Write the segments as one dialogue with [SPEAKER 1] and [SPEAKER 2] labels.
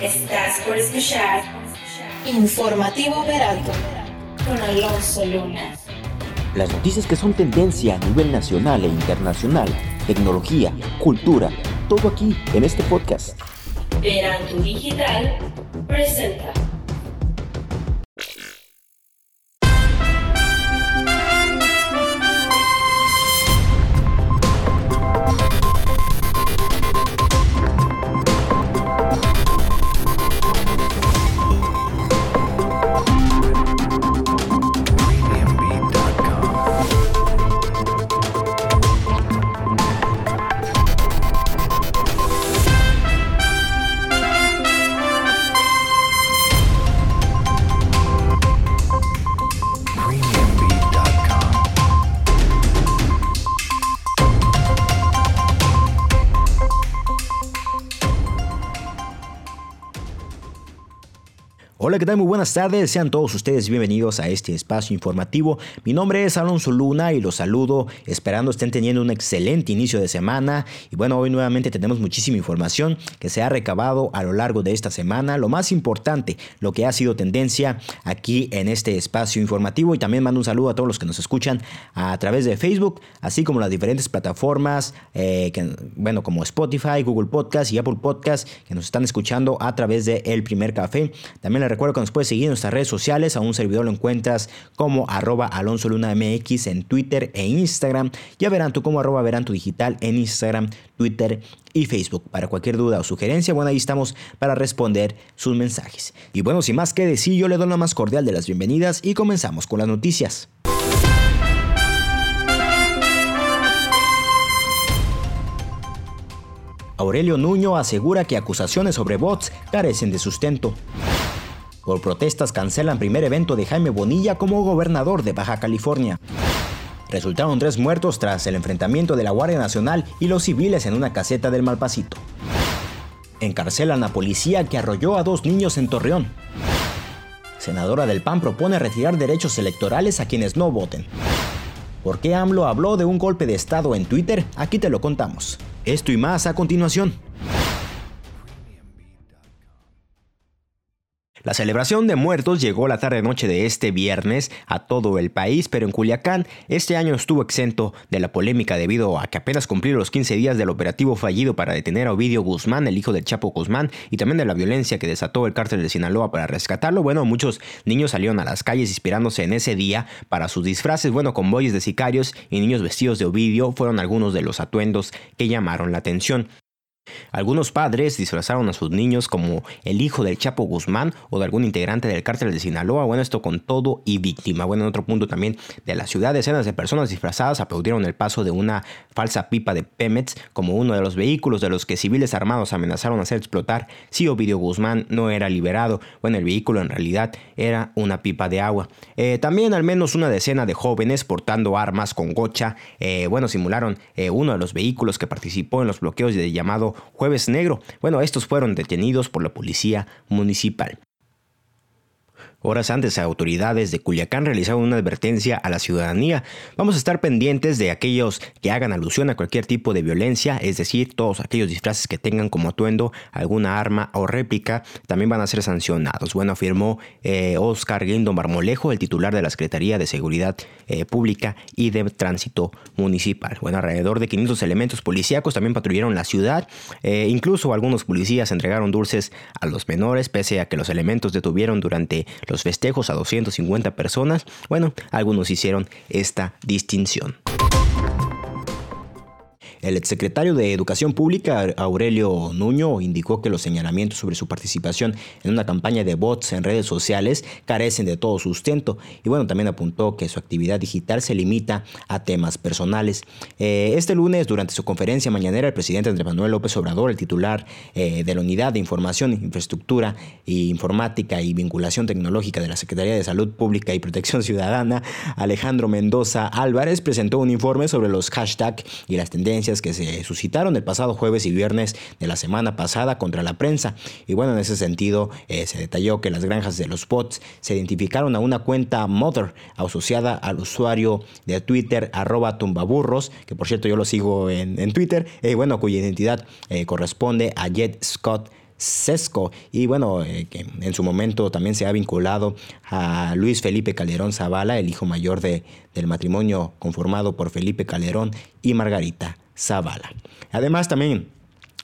[SPEAKER 1] Estás por escuchar Informativo Veralto con Alonso Luna.
[SPEAKER 2] Las noticias que son tendencia a nivel nacional e internacional, tecnología, cultura, todo aquí en este podcast.
[SPEAKER 1] Veralto Digital presenta.
[SPEAKER 2] Hola, ¿qué tal? Muy buenas tardes. Sean todos ustedes bienvenidos a este espacio informativo. Mi nombre es Alonso Luna y los saludo esperando estén teniendo un excelente inicio de semana. Y bueno, hoy nuevamente tenemos muchísima información que se ha recabado a lo largo de esta semana. Lo más importante, lo que ha sido tendencia aquí en este espacio informativo. Y también mando un saludo a todos los que nos escuchan a través de Facebook, así como las diferentes plataformas, eh, bueno, como Spotify, Google Podcast y Apple Podcast, que nos están escuchando a través de El Primer Café. También les recuerdo que nos puedes seguir en nuestras redes sociales. A un servidor lo encuentras como arroba Alonso MX en Twitter e Instagram. Ya verán tú como arroba verán tu digital en Instagram, Twitter y Facebook. Para cualquier duda o sugerencia, bueno, ahí estamos para responder sus mensajes. Y bueno, sin más que decir, yo le doy la más cordial de las bienvenidas y comenzamos con las noticias. Aurelio Nuño asegura que acusaciones sobre bots carecen de sustento. Por protestas cancelan primer evento de Jaime Bonilla como gobernador de Baja California. Resultaron tres muertos tras el enfrentamiento de la Guardia Nacional y los civiles en una caseta del Malpasito. Encarcelan a policía que arrolló a dos niños en Torreón. Senadora del PAN propone retirar derechos electorales a quienes no voten. ¿Por qué AMLO habló de un golpe de Estado en Twitter? Aquí te lo contamos. Esto y más a continuación. La celebración de muertos llegó la tarde-noche de este viernes a todo el país, pero en Culiacán este año estuvo exento de la polémica debido a que apenas cumplieron los 15 días del operativo fallido para detener a Ovidio Guzmán, el hijo del Chapo Guzmán, y también de la violencia que desató el cártel de Sinaloa para rescatarlo. Bueno, muchos niños salieron a las calles inspirándose en ese día para sus disfraces, bueno, convoyes de sicarios y niños vestidos de Ovidio fueron algunos de los atuendos que llamaron la atención. Algunos padres disfrazaron a sus niños como el hijo del Chapo Guzmán o de algún integrante del cártel de Sinaloa. Bueno, esto con todo y víctima. Bueno, en otro punto también de la ciudad, decenas de personas disfrazadas aplaudieron el paso de una falsa pipa de Pemex como uno de los vehículos de los que civiles armados amenazaron hacer explotar si Ovidio Guzmán no era liberado. Bueno, el vehículo en realidad era una pipa de agua. Eh, también al menos una decena de jóvenes portando armas con gocha, eh, bueno, simularon eh, uno de los vehículos que participó en los bloqueos de llamado Jueves Negro. Bueno, estos fueron detenidos por la policía municipal. Horas antes, autoridades de Culiacán realizaron una advertencia a la ciudadanía. Vamos a estar pendientes de aquellos que hagan alusión a cualquier tipo de violencia, es decir, todos aquellos disfraces que tengan como atuendo alguna arma o réplica, también van a ser sancionados. Bueno, afirmó eh, Oscar Guindo Marmolejo, el titular de la Secretaría de Seguridad eh, Pública y de Tránsito Municipal. Bueno, alrededor de 500 elementos policíacos también patrullaron la ciudad. Eh, incluso algunos policías entregaron dulces a los menores, pese a que los elementos detuvieron durante los festejos a 250 personas, bueno, algunos hicieron esta distinción. El exsecretario de Educación Pública, Aurelio Nuño, indicó que los señalamientos sobre su participación en una campaña de bots en redes sociales carecen de todo sustento y bueno, también apuntó que su actividad digital se limita a temas personales. Eh, este lunes, durante su conferencia mañanera, el presidente Andrés Manuel López Obrador, el titular eh, de la Unidad de Información, Infraestructura e Informática y Vinculación Tecnológica de la Secretaría de Salud Pública y Protección Ciudadana, Alejandro Mendoza Álvarez, presentó un informe sobre los hashtags y las tendencias que se suscitaron el pasado jueves y viernes de la semana pasada contra la prensa. Y bueno, en ese sentido eh, se detalló que las granjas de los bots se identificaron a una cuenta Mother asociada al usuario de Twitter arroba tumbaburros, que por cierto yo lo sigo en, Twitter, y bueno, cuya identidad eh, corresponde a Jet Scott Sesco y bueno, eh, que en su momento también se ha vinculado a Luis Felipe Calderón Zavala, el hijo mayor de, del matrimonio conformado por Felipe Calderón y Margarita Zavala. Además también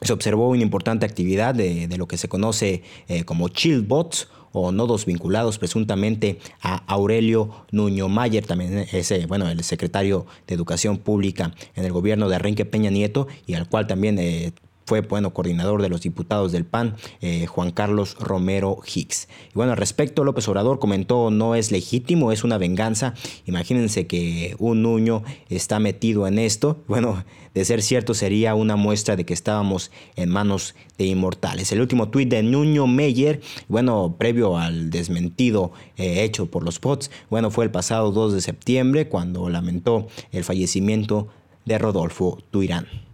[SPEAKER 2] se observó una importante actividad de, lo que se conoce eh, como chill bots o nodos vinculados presuntamente a Aurelio Nuño Mayer, también ese, bueno, el secretario de Educación Pública en el gobierno de Enrique Peña Nieto y al cual también eh, fue bueno, coordinador de los diputados del PAN, eh, Juan Carlos Romero Hicks. Y bueno, al respecto, López Obrador comentó, no es legítimo, es una venganza. Imagínense que un Nuño está metido en esto. Bueno, de ser cierto sería una muestra de que estábamos en manos de inmortales. El último tuit de Nuño Meyer, bueno, previo al desmentido eh, hecho por los POTS, bueno, fue el pasado 2 de septiembre cuando lamentó el fallecimiento de Rodolfo Tuirán.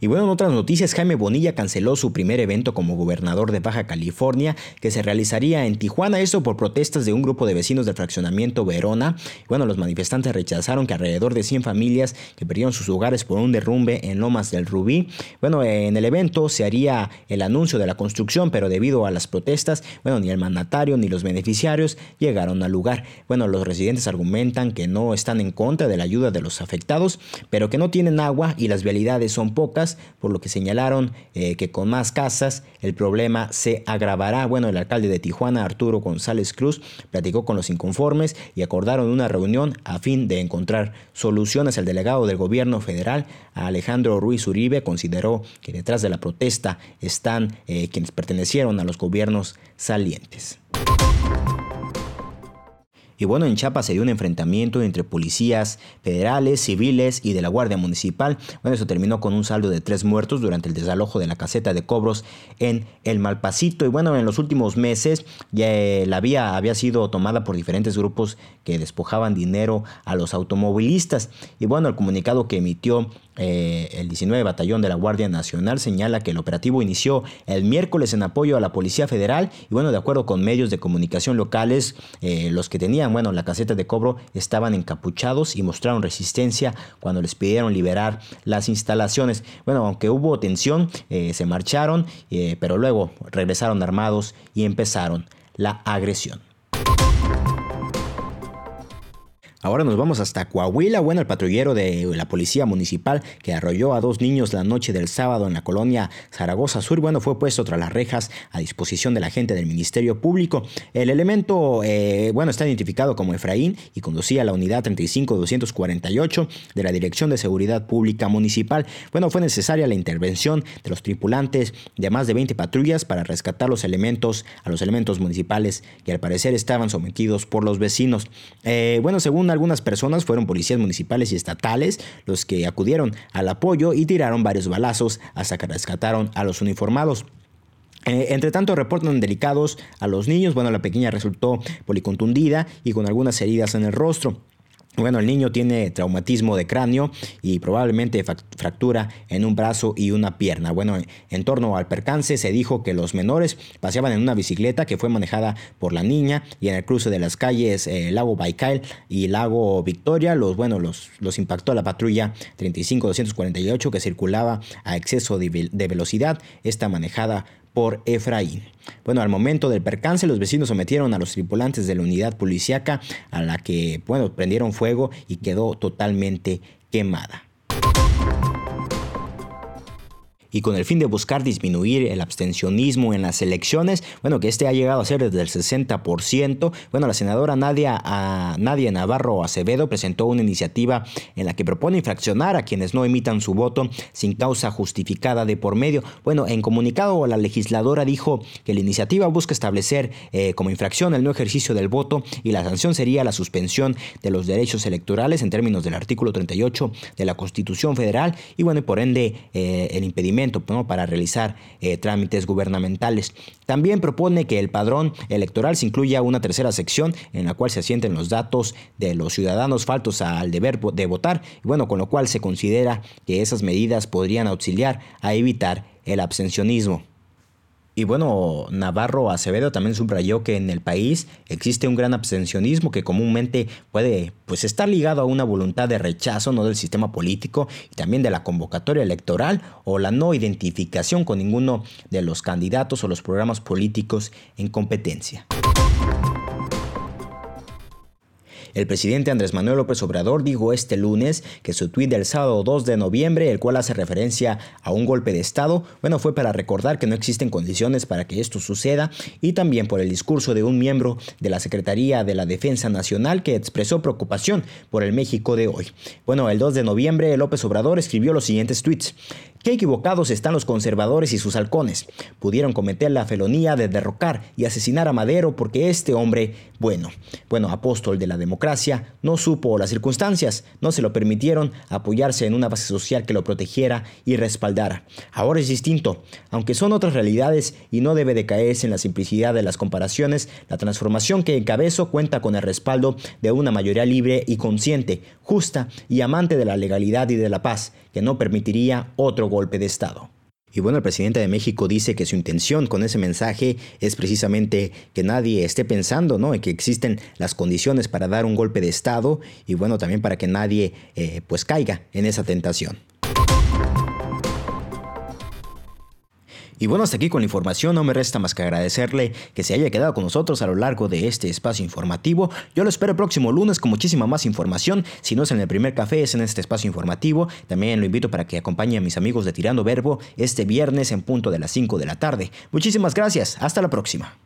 [SPEAKER 2] Y bueno, en otras noticias, Jaime Bonilla canceló su primer evento como gobernador de Baja California, que se realizaría en Tijuana, esto por protestas de un grupo de vecinos del fraccionamiento Verona. Bueno, los manifestantes rechazaron que alrededor de 100 familias que perdieron sus hogares por un derrumbe en Lomas del Rubí. Bueno, en el evento se haría el anuncio de la construcción, pero debido a las protestas, bueno, ni el mandatario ni los beneficiarios llegaron al lugar. Bueno, los residentes argumentan que no están en contra de la ayuda de los afectados, pero que no tienen agua y las vialidades son pocas por lo que señalaron eh, que con más casas el problema se agravará. Bueno, el alcalde de Tijuana, Arturo González Cruz, platicó con los inconformes y acordaron una reunión a fin de encontrar soluciones. El delegado del gobierno federal, Alejandro Ruiz Uribe, consideró que detrás de la protesta están eh, quienes pertenecieron a los gobiernos salientes. Y bueno, en Chiapas se dio un enfrentamiento entre policías federales, civiles y de la Guardia Municipal. Bueno, eso terminó con un saldo de tres muertos durante el desalojo de la caseta de cobros en el Malpasito. Y bueno, en los últimos meses ya eh, la vía había sido tomada por diferentes grupos que despojaban dinero a los automovilistas. Y bueno, el comunicado que emitió eh, el 19 Batallón de la Guardia Nacional señala que el operativo inició el miércoles en apoyo a la Policía Federal y bueno, de acuerdo con medios de comunicación locales, eh, los que tenían, bueno, la caseta de cobro estaban encapuchados y mostraron resistencia cuando les pidieron liberar las instalaciones. Bueno, aunque hubo tensión, eh, se marcharon, pero luego regresaron armados y empezaron la agresión. Ahora nos vamos hasta Coahuila. Bueno, el patrullero de la policía municipal que arrolló a dos niños la noche del sábado en la colonia Zaragoza Sur, bueno, fue puesto tras las rejas a disposición de la gente del Ministerio Público. El elemento, eh, bueno, está identificado como Efraín y conducía la unidad 35248 de la Dirección de Seguridad Pública Municipal. Bueno, fue necesaria la intervención de los tripulantes de más de 20 patrullas para rescatar los elementos a los elementos municipales que al parecer estaban sometidos por los vecinos. Eh, bueno, según algunas personas fueron policías municipales y estatales los que acudieron al apoyo y tiraron varios balazos hasta que rescataron a los uniformados. Eh, entre tanto, reportan delicados a los niños. Bueno, la pequeña resultó policontundida y con algunas heridas en el rostro. Bueno, el niño tiene traumatismo de cráneo y probablemente fractura en un brazo y una pierna. Bueno, en torno al percance se dijo que los menores paseaban en una bicicleta que fue manejada por la niña y en el cruce de las calles eh, Lago Baikal y Lago Victoria, los, bueno, los, los impactó la patrulla 35248 que circulaba a exceso de, de velocidad, esta manejada por Efraín. Bueno, al momento del percance, los vecinos sometieron a los tripulantes de la unidad policíaca a la que, bueno, prendieron fuego y quedó totalmente quemada y con el fin de buscar disminuir el abstencionismo en las elecciones, bueno, que este ha llegado a ser desde el 60%. Bueno, la senadora Nadia, a Nadia Navarro Acevedo presentó una iniciativa en la que propone infraccionar a quienes no emitan su voto sin causa justificada de por medio. Bueno, en comunicado la legisladora dijo que la iniciativa busca establecer eh, como infracción el no ejercicio del voto y la sanción sería la suspensión de los derechos electorales en términos del artículo 38 de la Constitución Federal y bueno, y por ende eh, el impedimento para realizar eh, trámites gubernamentales. También propone que el padrón electoral se incluya una tercera sección en la cual se asienten los datos de los ciudadanos faltos al deber de votar, bueno, con lo cual se considera que esas medidas podrían auxiliar a evitar el abstencionismo. Y bueno, Navarro Acevedo también subrayó que en el país existe un gran abstencionismo que comúnmente puede pues estar ligado a una voluntad de rechazo no del sistema político y también de la convocatoria electoral o la no identificación con ninguno de los candidatos o los programas políticos en competencia. El presidente Andrés Manuel López Obrador dijo este lunes que su tuit del sábado 2 de noviembre, el cual hace referencia a un golpe de Estado, bueno, fue para recordar que no existen condiciones para que esto suceda y también por el discurso de un miembro de la Secretaría de la Defensa Nacional que expresó preocupación por el México de hoy. Bueno, el 2 de noviembre López Obrador escribió los siguientes tweets. Qué equivocados están los conservadores y sus halcones. Pudieron cometer la felonía de derrocar y asesinar a Madero porque este hombre, bueno, bueno, apóstol de la democracia, no supo las circunstancias, no se lo permitieron apoyarse en una base social que lo protegiera y respaldara. Ahora es distinto, aunque son otras realidades y no debe de caerse en la simplicidad de las comparaciones, la transformación que encabezo cuenta con el respaldo de una mayoría libre y consciente, justa y amante de la legalidad y de la paz, que no permitiría otro golpe de Estado. Y bueno, el presidente de México dice que su intención con ese mensaje es precisamente que nadie esté pensando ¿no? en que existen las condiciones para dar un golpe de Estado y bueno, también para que nadie eh, pues caiga en esa tentación. Y bueno, hasta aquí con la información, no me resta más que agradecerle que se haya quedado con nosotros a lo largo de este espacio informativo. Yo lo espero el próximo lunes con muchísima más información. Si no es en el primer café, es en este espacio informativo. También lo invito para que acompañe a mis amigos de Tirando Verbo este viernes en punto de las 5 de la tarde. Muchísimas gracias, hasta la próxima.